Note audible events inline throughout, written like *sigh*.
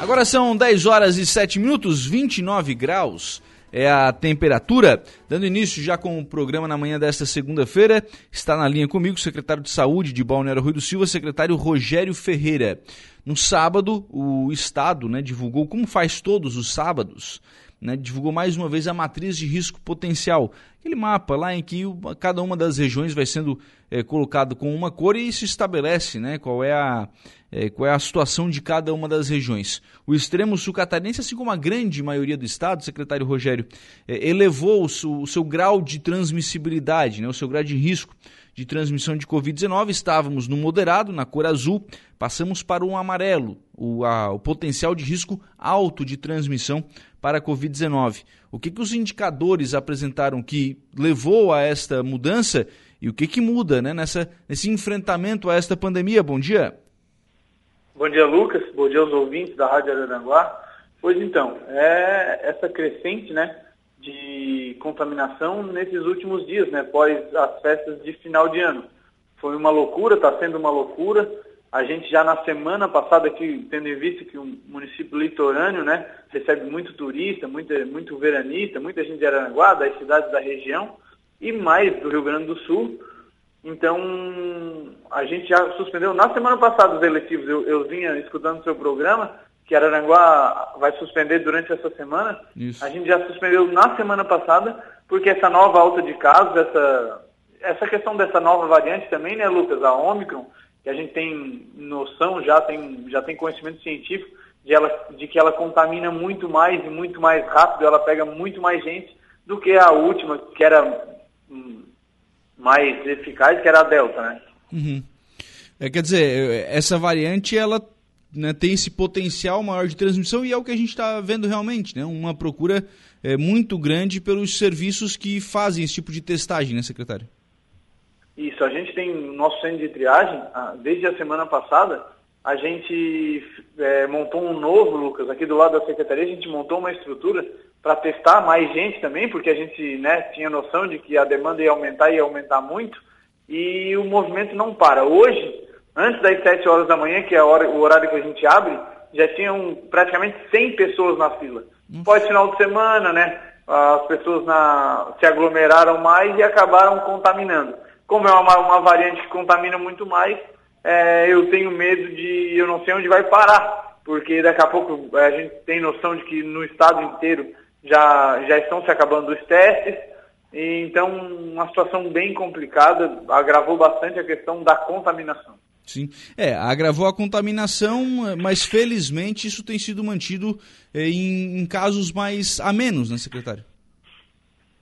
Agora são 10 horas e 7 minutos, 29 graus é a temperatura. Dando início já com o programa na manhã desta segunda-feira, está na linha comigo o secretário de Saúde de Balneário Rui do Silva, secretário Rogério Ferreira. No sábado, o Estado né, divulgou, como faz todos os sábados, né, divulgou mais uma vez a matriz de risco potencial, aquele mapa lá em que cada uma das regiões vai sendo é, colocado com uma cor e se estabelece né, qual, é a, é, qual é a situação de cada uma das regiões. O extremo sul catarinense, assim como a grande maioria do estado, secretário Rogério, é, elevou o seu, o seu, grau de transmissibilidade, né, o seu grau de risco de transmissão de Covid-19. Estávamos no moderado, na cor azul, passamos para o amarelo, o, o potencial de risco alto de transmissão para a Covid-19. O que, que os indicadores apresentaram que levou a esta mudança e o que, que muda né, nessa, nesse enfrentamento a esta pandemia? Bom dia. Bom dia, Lucas. Bom dia aos ouvintes da Rádio Araranguá. Pois então, é essa crescente né, de contaminação nesses últimos dias, né, após as festas de final de ano. Foi uma loucura, está sendo uma loucura. A gente já na semana passada, aqui, tendo em vista que o município litorâneo né, recebe muito turista, muito, muito veranista, muita gente de Araranguá, das cidades da região e mais do Rio Grande do Sul. Então, a gente já suspendeu na semana passada os eletivos. Eu, eu vinha escutando o seu programa, que Araranguá vai suspender durante essa semana. Isso. A gente já suspendeu na semana passada, porque essa nova alta de casos, essa, essa questão dessa nova variante também, né, Lucas, a Omicron, que a gente tem noção, já tem, já tem conhecimento científico de, ela, de que ela contamina muito mais e muito mais rápido, ela pega muito mais gente do que a última, que era hum, mais eficaz, que era a Delta, né? Uhum. É, quer dizer, essa variante, ela né, tem esse potencial maior de transmissão e é o que a gente está vendo realmente, né? Uma procura é, muito grande pelos serviços que fazem esse tipo de testagem, né, secretário? Isso, a gente tem o nosso centro de triagem, desde a semana passada, a gente é, montou um novo, Lucas, aqui do lado da secretaria, a gente montou uma estrutura para testar mais gente também, porque a gente né, tinha noção de que a demanda ia aumentar e ia aumentar muito, e o movimento não para. Hoje, antes das 7 horas da manhã, que é hora, o horário que a gente abre, já tinham praticamente 100 pessoas na fila. Pós final de semana, né? As pessoas na, se aglomeraram mais e acabaram contaminando. Como é uma, uma variante que contamina muito mais, é, eu tenho medo de, eu não sei onde vai parar, porque daqui a pouco a gente tem noção de que no estado inteiro já, já estão se acabando os testes, e, então uma situação bem complicada, agravou bastante a questão da contaminação. Sim, é, agravou a contaminação, mas felizmente isso tem sido mantido é, em, em casos mais a menos, né, secretário?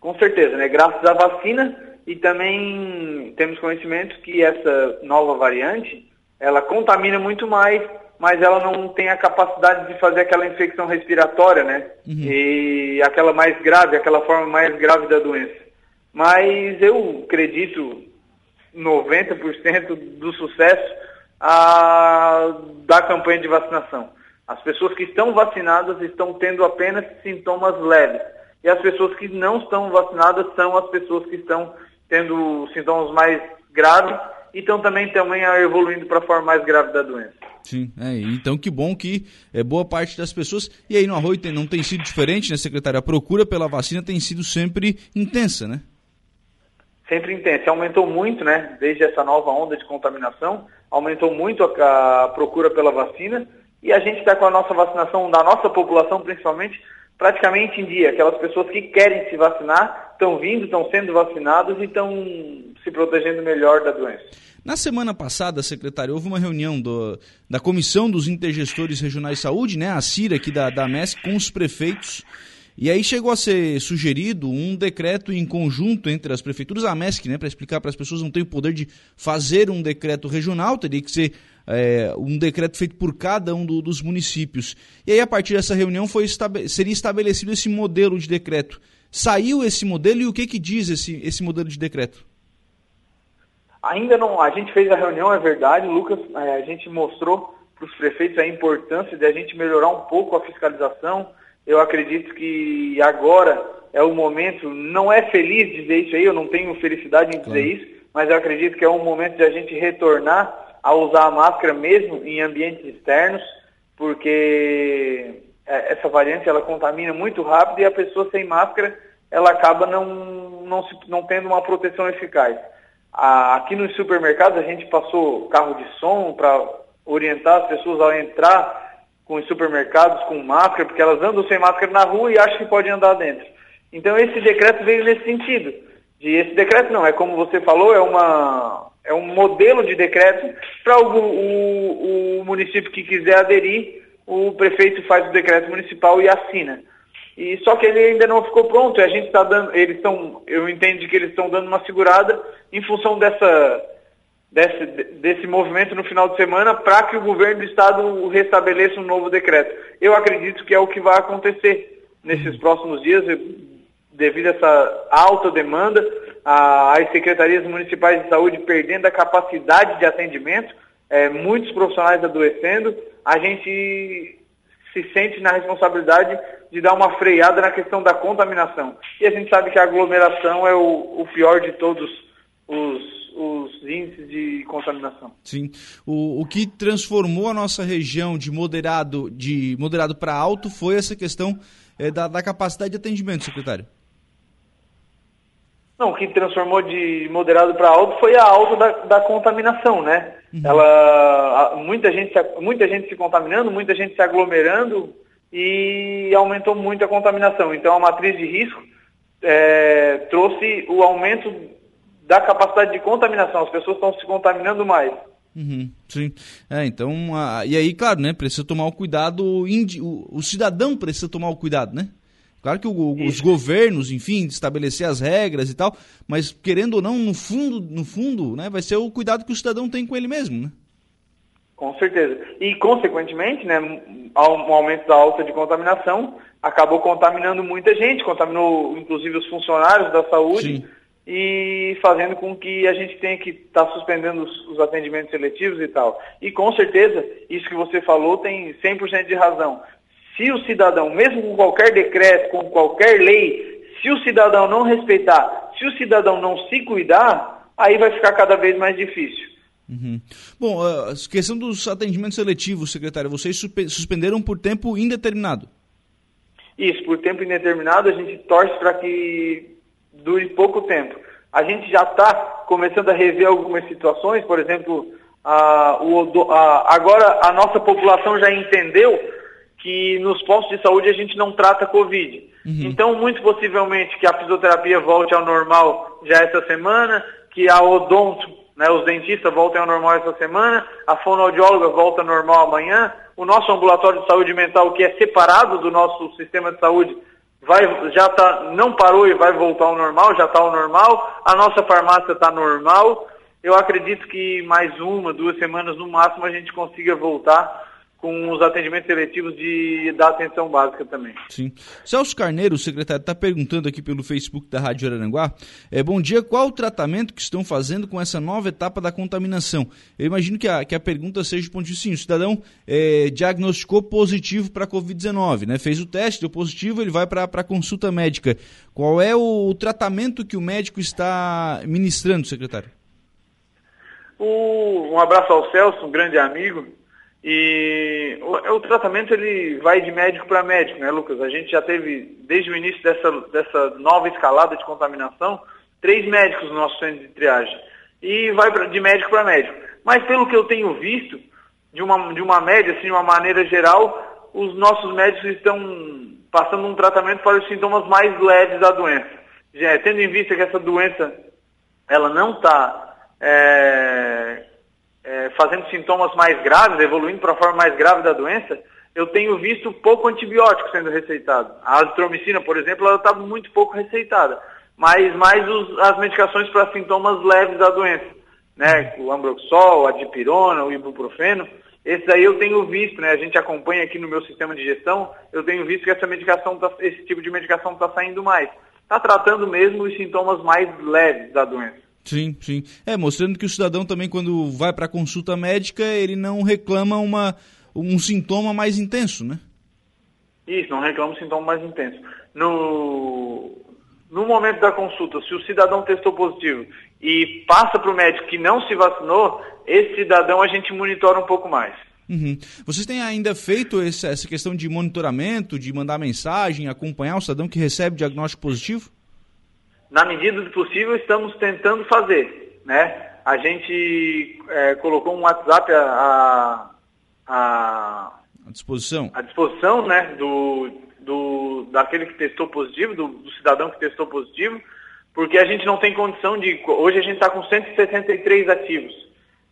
Com certeza, né? Graças à vacina, e também temos conhecimento que essa nova variante, ela contamina muito mais, mas ela não tem a capacidade de fazer aquela infecção respiratória, né? Uhum. E aquela mais grave, aquela forma mais grave da doença. Mas eu acredito 90% do sucesso a, da campanha de vacinação. As pessoas que estão vacinadas estão tendo apenas sintomas leves. E as pessoas que não estão vacinadas são as pessoas que estão tendo sintomas mais graves e estão também, também evoluindo para a forma mais grave da doença. Sim, é, então que bom que é, boa parte das pessoas. E aí no Arroio tem, não tem sido diferente, né, secretário? A procura pela vacina tem sido sempre intensa, né? Sempre intensa. Aumentou muito, né? Desde essa nova onda de contaminação, aumentou muito a, a procura pela vacina. E a gente está com a nossa vacinação, da nossa população principalmente, praticamente em dia. Aquelas pessoas que querem se vacinar estão vindo, estão sendo vacinados e estão se protegendo melhor da doença. Na semana passada, secretário, houve uma reunião do, da Comissão dos Intergestores Regionais de Saúde, né, a CIRA aqui da, da MESC, com os prefeitos. E aí chegou a ser sugerido um decreto em conjunto entre as prefeituras, a MESC, né, para explicar para as pessoas, não tem o poder de fazer um decreto regional, teria que ser é, um decreto feito por cada um do, dos municípios. E aí, a partir dessa reunião, foi seria estabelecido esse modelo de decreto. Saiu esse modelo e o que, que diz esse, esse modelo de decreto? Ainda não. A gente fez a reunião, é verdade, Lucas. É, a gente mostrou para os prefeitos a importância de a gente melhorar um pouco a fiscalização. Eu acredito que agora é o momento, não é feliz dizer isso aí, eu não tenho felicidade em dizer claro. isso, mas eu acredito que é um momento de a gente retornar a usar a máscara mesmo em ambientes externos. porque é, essa variante ela contamina muito rápido e a pessoa sem máscara ela acaba não, não, se, não tendo uma proteção eficaz. Aqui nos supermercados a gente passou carro de som para orientar as pessoas a entrar com os supermercados com máscara, porque elas andam sem máscara na rua e acham que podem andar dentro. Então esse decreto veio nesse sentido. De esse decreto não, é como você falou, é uma é um modelo de decreto para o, o, o município que quiser aderir, o prefeito faz o decreto municipal e assina. E só que ele ainda não ficou pronto. E a gente está dando, eles estão, eu entendo que eles estão dando uma segurada em função dessa desse, desse movimento no final de semana para que o governo do estado restabeleça um novo decreto. Eu acredito que é o que vai acontecer nesses próximos dias, devido a essa alta demanda, as secretarias municipais de saúde perdendo a capacidade de atendimento, é, muitos profissionais adoecendo, a gente se sente na responsabilidade de dar uma freada na questão da contaminação. E a gente sabe que a aglomeração é o, o pior de todos os, os índices de contaminação. Sim. O, o que transformou a nossa região de moderado de moderado para alto foi essa questão é, da, da capacidade de atendimento, secretário. Não, o que transformou de moderado para alto foi a alta da, da contaminação, né? Uhum. Ela, muita gente, muita gente se contaminando, muita gente se aglomerando e aumentou muito a contaminação. Então a matriz de risco é, trouxe o aumento da capacidade de contaminação. As pessoas estão se contaminando mais. Uhum, sim. É, então, e aí, claro, né? Precisa tomar o cuidado, o, o cidadão precisa tomar o cuidado, né? Claro que o, os governos, enfim, estabelecer as regras e tal, mas querendo ou não, no fundo, no fundo, né, vai ser o cuidado que o cidadão tem com ele mesmo, né? Com certeza. E, consequentemente, né, o aumento da alta de contaminação acabou contaminando muita gente, contaminou inclusive os funcionários da saúde Sim. e fazendo com que a gente tenha que estar tá suspendendo os, os, atendimentos seletivos e tal. E, com certeza, isso que você falou tem 100% de razão. Se o cidadão, mesmo com qualquer decreto, com qualquer lei, se o cidadão não respeitar, se o cidadão não se cuidar, aí vai ficar cada vez mais difícil. Uhum. Bom, a questão dos atendimentos seletivos, secretário, vocês suspenderam por tempo indeterminado? Isso, por tempo indeterminado, a gente torce para que dure pouco tempo. A gente já está começando a rever algumas situações, por exemplo, a, o, a, agora a nossa população já entendeu que nos postos de saúde a gente não trata Covid. Uhum. Então, muito possivelmente que a fisioterapia volte ao normal já essa semana, que a odonto, né, os dentistas voltem ao normal essa semana, a fonoaudióloga volta ao normal amanhã, o nosso ambulatório de saúde mental, que é separado do nosso sistema de saúde, vai, já tá, não parou e vai voltar ao normal, já está ao normal, a nossa farmácia está normal. Eu acredito que mais uma, duas semanas no máximo a gente consiga voltar com os atendimentos seletivos de, da atenção básica também. Sim. Celso Carneiro, o secretário, está perguntando aqui pelo Facebook da Rádio Araranguá. É, bom dia, qual o tratamento que estão fazendo com essa nova etapa da contaminação? Eu imagino que a, que a pergunta seja ponto de sim, o cidadão é, diagnosticou positivo para a Covid-19, né? Fez o teste, deu positivo, ele vai para a consulta médica. Qual é o, o tratamento que o médico está ministrando, secretário? O, um abraço ao Celso, um grande amigo. E o, o, tratamento ele vai de médico para médico, né, Lucas? A gente já teve, desde o início dessa, dessa nova escalada de contaminação, três médicos no nosso centro de triagem. E vai pra, de médico para médico. Mas pelo que eu tenho visto, de uma, de uma média, assim, de uma maneira geral, os nossos médicos estão passando um tratamento para os sintomas mais leves da doença. Já, tendo em vista que essa doença ela não está é, é, fazendo sintomas mais graves, evoluindo para a forma mais grave da doença, eu tenho visto pouco antibiótico sendo receitado. A azitromicina, por exemplo, ela está muito pouco receitada, mas mais os, as medicações para sintomas leves da doença, né? O ambroxol, a dipirona, o ibuprofeno, esses aí eu tenho visto, né? A gente acompanha aqui no meu sistema de gestão, eu tenho visto que essa medicação, tá, esse tipo de medicação está saindo mais. Está tratando mesmo os sintomas mais leves da doença. Sim, sim. É, mostrando que o cidadão também, quando vai para a consulta médica, ele não reclama uma, um sintoma mais intenso, né? Isso, não reclama um sintoma mais intenso. No, no momento da consulta, se o cidadão testou positivo e passa para o médico que não se vacinou, esse cidadão a gente monitora um pouco mais. Uhum. Vocês têm ainda feito essa questão de monitoramento, de mandar mensagem, acompanhar o cidadão que recebe diagnóstico positivo? Na medida do possível, estamos tentando fazer. Né? A gente é, colocou um WhatsApp a, a, à disposição, à disposição né, do, do, daquele que testou positivo, do, do cidadão que testou positivo, porque a gente não tem condição de. Hoje a gente está com 163 ativos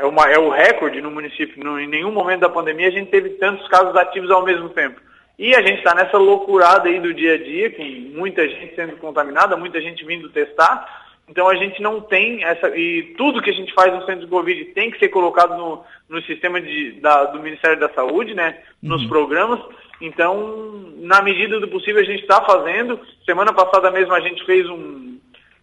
é, uma, é o recorde no município. No, em nenhum momento da pandemia a gente teve tantos casos ativos ao mesmo tempo. E a gente está nessa loucurada aí do dia a dia, com muita gente sendo contaminada, muita gente vindo testar. Então a gente não tem essa. E tudo que a gente faz no centro de Covid tem que ser colocado no, no sistema de, da, do Ministério da Saúde, né? Nos uhum. programas. Então, na medida do possível, a gente está fazendo. Semana passada mesmo a gente fez um,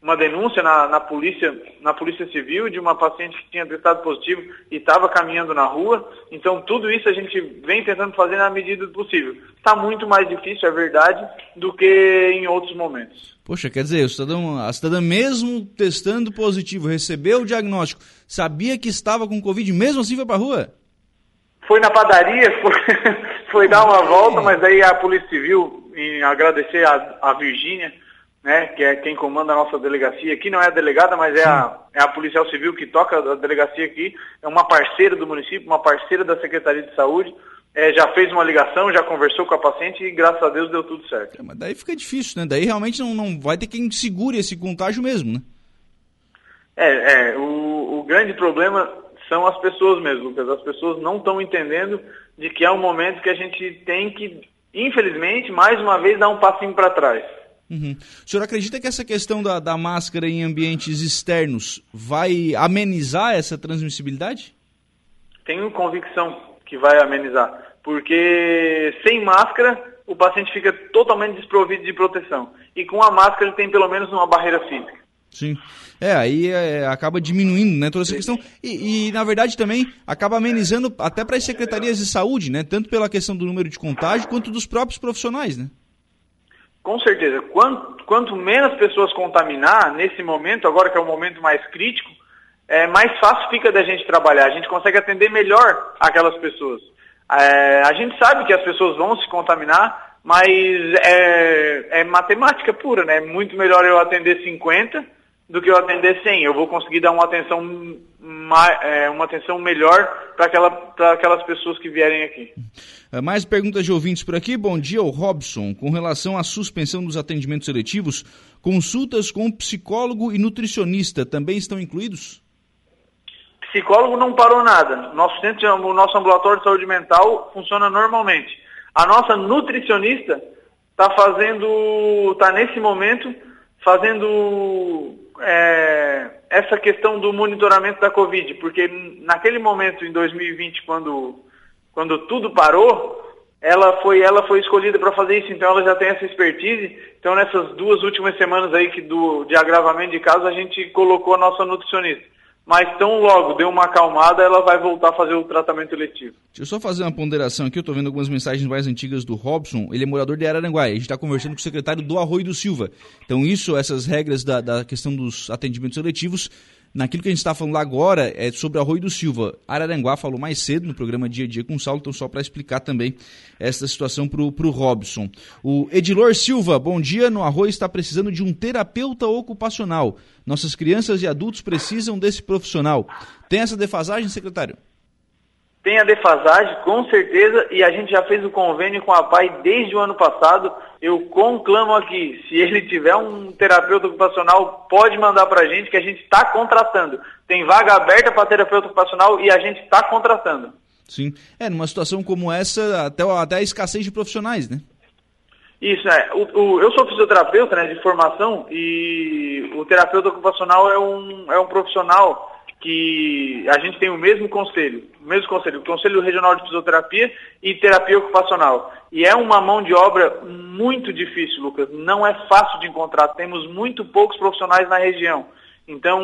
uma denúncia na, na, polícia, na polícia civil de uma paciente que tinha testado positivo e estava caminhando na rua. Então tudo isso a gente vem tentando fazer na medida do possível. Está muito mais difícil, é verdade, do que em outros momentos. Poxa, quer dizer, o cidadão, a cidadã mesmo testando positivo, recebeu o diagnóstico, sabia que estava com Covid, mesmo assim foi para a rua? Foi na padaria, *laughs* foi, foi dar uma volta, mas aí a Polícia Civil, em agradecer a, a Virgínia, né, que é quem comanda a nossa delegacia aqui, não é a delegada, mas é a, é a policial civil que toca a delegacia aqui, é uma parceira do município, uma parceira da Secretaria de Saúde, é, já fez uma ligação, já conversou com a paciente e graças a Deus deu tudo certo. É, mas daí fica difícil, né? Daí realmente não, não vai ter quem segure esse contágio mesmo, né? É, é o, o grande problema são as pessoas mesmo, Lucas. As pessoas não estão entendendo de que é um momento que a gente tem que, infelizmente, mais uma vez, dar um passinho para trás. Uhum. O senhor acredita que essa questão da, da máscara em ambientes externos vai amenizar essa transmissibilidade? Tenho convicção que vai amenizar, porque sem máscara o paciente fica totalmente desprovido de proteção e com a máscara ele tem pelo menos uma barreira física. Sim. É, aí é, acaba diminuindo né, toda essa questão. E, e, na verdade, também acaba amenizando até para as secretarias de saúde, né? Tanto pela questão do número de contágio quanto dos próprios profissionais, né? Com certeza. Quanto, quanto menos pessoas contaminar nesse momento, agora que é o momento mais crítico, é, mais fácil fica da gente trabalhar. A gente consegue atender melhor aquelas pessoas. É, a gente sabe que as pessoas vão se contaminar, mas é, é matemática pura, né? É muito melhor eu atender 50 do que eu atender 100. Eu vou conseguir dar uma atenção, uma, é, uma atenção melhor para aquela, aquelas pessoas que vierem aqui. É, mais perguntas de ouvintes por aqui. Bom dia, o Robson. Com relação à suspensão dos atendimentos seletivos, consultas com psicólogo e nutricionista também estão incluídos? Psicólogo não parou nada. Nosso centro, o nosso ambulatório de saúde mental funciona normalmente. A nossa nutricionista está fazendo, está nesse momento fazendo é, essa questão do monitoramento da Covid, porque naquele momento, em 2020, quando, quando tudo parou, ela foi, ela foi escolhida para fazer isso, então ela já tem essa expertise. Então, nessas duas últimas semanas aí que do, de agravamento de casos, a gente colocou a nossa nutricionista mas tão logo deu uma acalmada, ela vai voltar a fazer o tratamento eletivo. Deixa eu só fazer uma ponderação aqui, eu estou vendo algumas mensagens mais antigas do Robson, ele é morador de Araranguá, a gente está conversando com o secretário do Arroio do Silva. Então isso, essas regras da, da questão dos atendimentos eletivos, Naquilo que a gente está falando agora é sobre Arroio do Silva. Araranguá falou mais cedo no programa Dia a Dia com o Saulo, então só para explicar também essa situação para o Robson. O Edilor Silva, bom dia. No Arroio está precisando de um terapeuta ocupacional. Nossas crianças e adultos precisam desse profissional. Tem essa defasagem, secretário? Tem a defasagem, com certeza, e a gente já fez o convênio com a PAI desde o ano passado eu conclamo aqui, se ele tiver um terapeuta ocupacional, pode mandar para a gente que a gente está contratando. Tem vaga aberta para terapeuta ocupacional e a gente está contratando. Sim. É, numa situação como essa, até, até a escassez de profissionais, né? Isso, é. O, o, eu sou fisioterapeuta né, de formação e o terapeuta ocupacional é um, é um profissional que a gente tem o mesmo conselho, o mesmo conselho, o Conselho Regional de Fisioterapia e Terapia Ocupacional. E é uma mão de obra muito difícil, Lucas. Não é fácil de encontrar. Temos muito poucos profissionais na região. Então,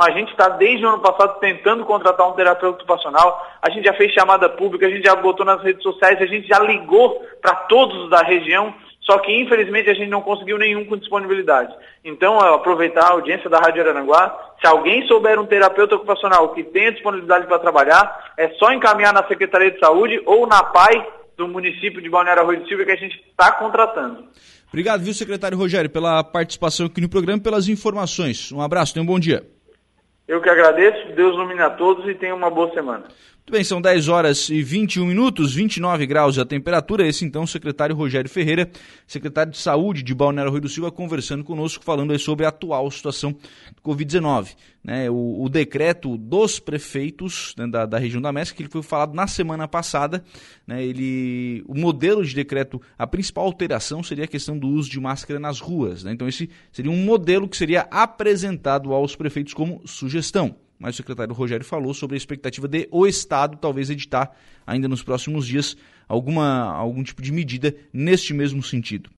a gente está desde o ano passado tentando contratar um terapeuta ocupacional. A gente já fez chamada pública, a gente já botou nas redes sociais, a gente já ligou para todos da região só que infelizmente a gente não conseguiu nenhum com disponibilidade. Então, aproveitar a audiência da Rádio Aranaguá, se alguém souber um terapeuta ocupacional que tenha disponibilidade para trabalhar, é só encaminhar na Secretaria de Saúde ou na PAI do município de Balneário Arroio do Silva que a gente está contratando. Obrigado, viu, secretário Rogério, pela participação aqui no programa e pelas informações. Um abraço, tenha um bom dia. Eu que agradeço, Deus ilumine a todos e tenha uma boa semana. Muito bem, são 10 horas e 21 minutos, 29 graus a temperatura. Esse então, o secretário Rogério Ferreira, secretário de Saúde de Balneário Rui do Silva, conversando conosco, falando sobre a atual situação do Covid-19. Né, o, o, decreto dos prefeitos né, da, da, região da Mesca, que foi falado na semana passada, né, ele, o modelo de decreto, a principal alteração seria a questão do uso de máscara nas ruas. Né, então, esse seria um modelo que seria apresentado aos prefeitos como sugestão mas o secretário Rogério falou sobre a expectativa de o Estado talvez editar ainda nos próximos dias alguma, algum tipo de medida neste mesmo sentido.